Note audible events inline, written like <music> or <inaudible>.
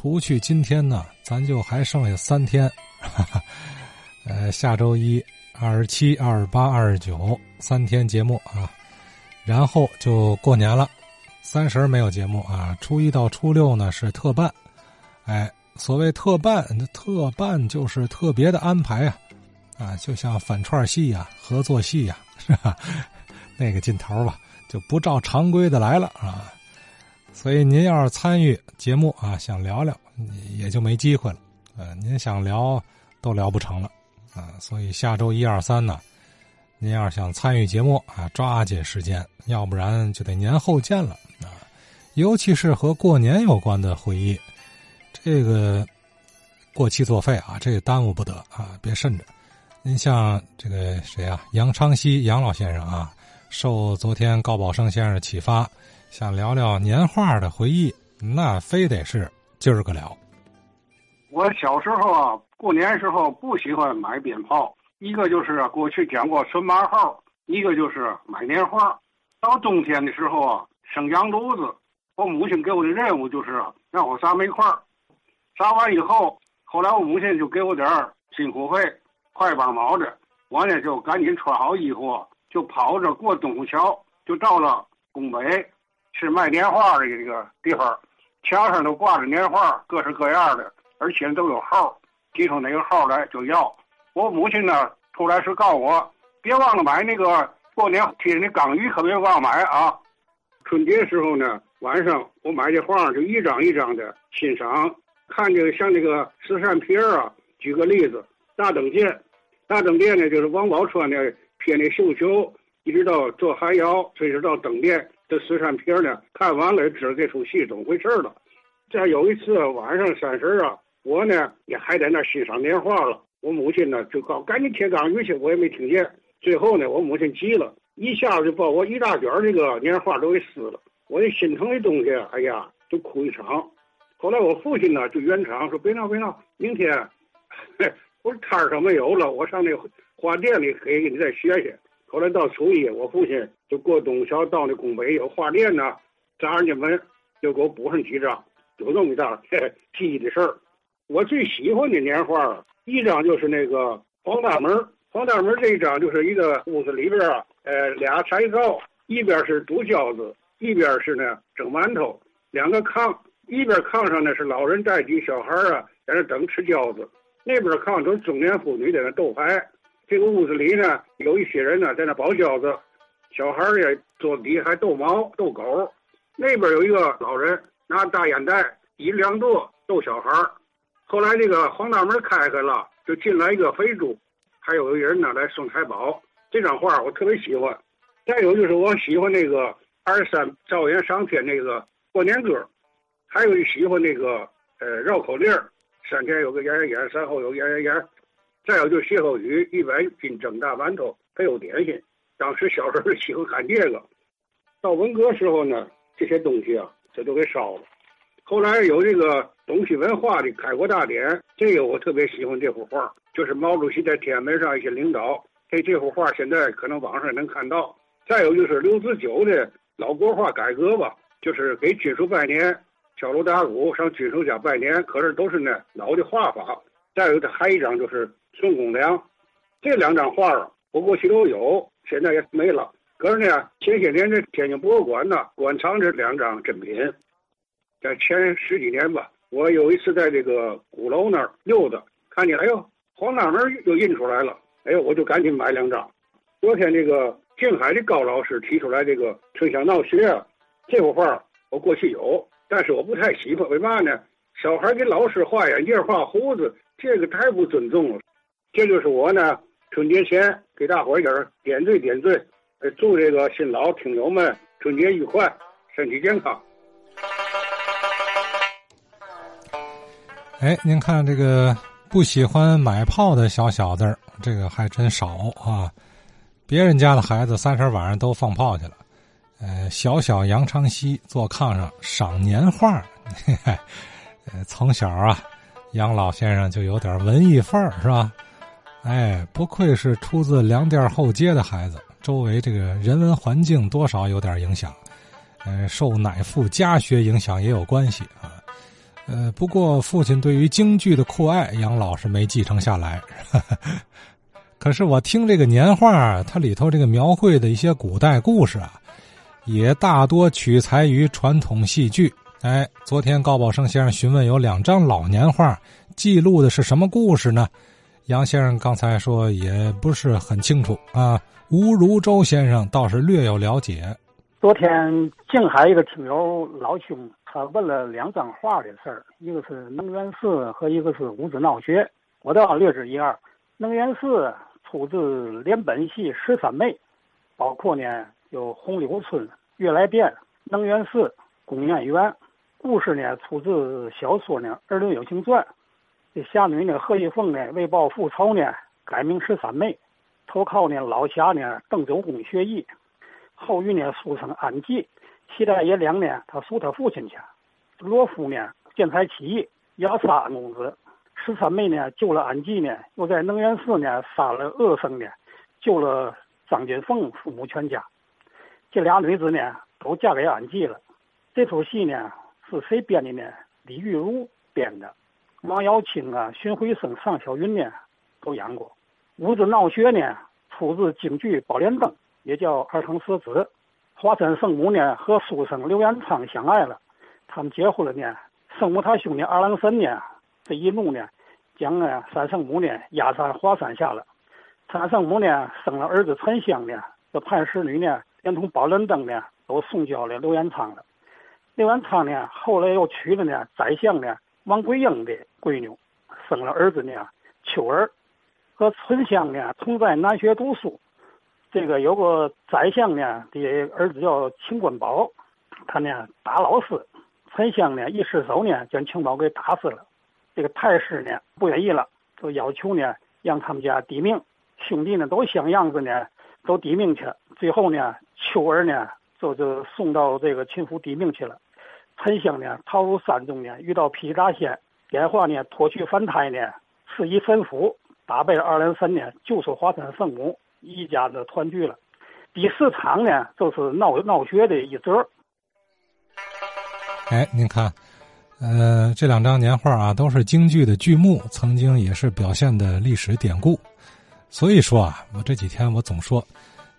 除去今天呢，咱就还剩下三天，哈哈，呃，下周一、二十七、二十八、二十九三天节目啊，然后就过年了，三十没有节目啊，初一到初六呢是特办，哎，所谓特办，特办就是特别的安排啊，啊，就像反串戏呀、合作戏呀，是吧？<laughs> 那个劲头吧，就不照常规的来了啊。所以您要是参与节目啊，想聊聊，也就没机会了。呃，您想聊都聊不成了啊。所以下周一二三呢，您要是想参与节目啊，抓紧时间，要不然就得年后见了啊。尤其是和过年有关的回忆，这个过期作废啊，这也耽误不得啊，别慎着。您像这个谁啊，杨昌西杨老先生啊，受昨天高宝生先生启发。想聊聊年画的回忆，那非得是今儿个聊。我小时候啊，过年时候不喜欢买鞭炮，一个就是过去讲过春马号，一个就是买年画。到冬天的时候啊，生羊炉子，我母亲给我的任务就是让我撒煤块撒完以后，后来我母亲就给我点辛苦费，快帮毛的。我呢就赶紧穿好衣服，就跑着过东湖桥，就到了宫北。是卖年画的一个地方，墙上都挂着年画，各式各样的，而且都有号，提出哪个号来就要。我母亲呢，出来是告诉我，别忘了买那个过年贴的那钢鱼，可别忘买啊。春节时候呢，晚上我买这画就一张一张的欣赏，看这个像这个慈善皮儿啊。举个例子，大灯殿，大灯殿呢就是王宝钏的贴那绣球，一直到做寒窑，一直到灯殿。这十三皮呢，看完了知道这出戏怎么回事了。再有一次晚上三十啊，我呢也还在那欣赏年画了。我母亲呢就告赶紧贴钢鱼去，我也没听见。最后呢，我母亲急了，一下子就把我一大卷这个年画都给撕了。我这心疼的东西，哎呀，就哭一场。后来我父亲呢就圆场说：“别闹别闹，明天 <laughs> 我摊上没有了，我上那花店里可以给你再学学。”后来到初一，我父亲就过东桥到那宫北有画店呢，找人家门，就给我补上几张，就这么一档记忆的事儿。我最喜欢的年画，一张就是那个黄大门。黄大门这一张就是一个屋子里边啊，呃，俩柴灶，一边是煮饺子，一边是呢蒸馒头，两个炕，一边炕上呢是老人带几小孩啊，在那等吃饺子，那边炕都是中年妇女在那斗牌。这个屋子里呢，有一些人呢在那包饺子，小孩儿也坐底还逗猫逗狗。那边有一个老人拿大烟袋一两垛逗小孩儿后来这个黄大门开开了，就进来一个肥猪，还有一个人呢来送财宝。这张画我特别喜欢。再有就是我喜欢那个二三赵元上天那个过年歌，还有喜欢那个呃绕口令三天有个演演演，三后有演演演。再有就是歇后语，一百斤蒸大馒头，还有点心。当时小时候喜欢看这个。到文革时候呢，这些东西啊，这都给烧了。后来有这个东西文化的开国大典，这个我特别喜欢这幅画，就是毛主席在天安门上一些领导。这这幅画现在可能网上能看到。再有就是刘子久的老国画改革吧，就是给军属拜年，敲锣打鼓上军属家拜年，可是都是那老的画法。再有的还一张就是。孙公良，这两张画啊，我过去都有，现在也没了。可是呢，前些年这天津博物馆呢，馆藏这两张珍品。在前十几年吧，我有一次在这个鼓楼那儿溜达，看见哎呦，黄大门又印出来了，哎呦，我就赶紧买两张。昨天这个静海的高老师提出来这个春香闹学啊，这幅画我过去有，但是我不太喜欢，为嘛呢？小孩给老师画眼镜、画胡子，这个太不尊重了。这就是我呢，春节前给大伙儿点点缀点缀，祝这个新老听友们春节愉快，身体健康。哎，您看这个不喜欢买炮的小小子，这个还真少啊。别人家的孩子三十晚上都放炮去了，呃，小小杨昌西坐炕上赏年画，<laughs> 呃，从小啊，杨老先生就有点文艺范儿，是吧？哎，不愧是出自粮店后街的孩子，周围这个人文环境多少有点影响，呃，受乃父家学影响也有关系啊。呃，不过父亲对于京剧的酷爱，杨老是没继承下来。<laughs> 可是我听这个年画，它里头这个描绘的一些古代故事啊，也大多取材于传统戏剧。哎，昨天高宝生先生询问有两张老年画，记录的是什么故事呢？杨先生刚才说也不是很清楚啊。吴如周先生倒是略有了解。昨天静海一个听友老兄，他问了两张画的事儿，一个是能源寺和一个是五子闹学，我倒略知一二。能源寺。出自连本戏《十三妹》，包括呢有红柳村、悦来店、能源寺、宫苑园。故事呢出自小说呢《二六有情传》。这侠女呢何玉凤呢为报复仇呢改名十三妹，投靠呢老侠呢邓九公学艺。后遇呢书生安吉，期待爷娘呢他赎他父亲去。罗夫呢见财起意要杀安公子。十三妹呢救了安吉呢，又在能源寺呢杀了恶僧呢，救了张金凤父母全家。这俩女子呢都嫁给安吉了。这出戏呢是谁编的呢？李玉茹编的。王瑶卿啊、荀慧生、尚小云呢都演过。五子闹学呢出自京剧《宝莲灯》，也叫《二堂四子》。华山圣母呢和书生刘元昌相爱了，他们结婚了呢。圣母他兄弟二郎神呢。这一怒呢，将呢三圣母呢压在华山下了。三圣母呢生了儿子沉香呢，这叛侍女呢连同宝莲灯呢都送交了刘元昌了。刘元昌呢后来又娶了呢宰相呢王桂英的闺女，生了儿子呢秋儿，和春香呢同在南学读书。这个有个宰相呢的儿子叫秦官宝，他呢打老师，沉香呢一失手呢将秦宝给打死了。这个太师呢不愿意了，就要求呢让他们家抵命。兄弟呢都想样子呢，都抵命去。最后呢，秋儿呢就就送到这个秦府抵命去了。沉香呢逃入山中呢，遇到劈大仙，点化呢脱去凡胎呢，赐以神符，打败二郎神呢，救出华山圣母，一家子团聚了。第四场呢就是闹闹学的一则。哎，您看。呃，这两张年画啊，都是京剧的剧目，曾经也是表现的历史典故。所以说啊，我这几天我总说，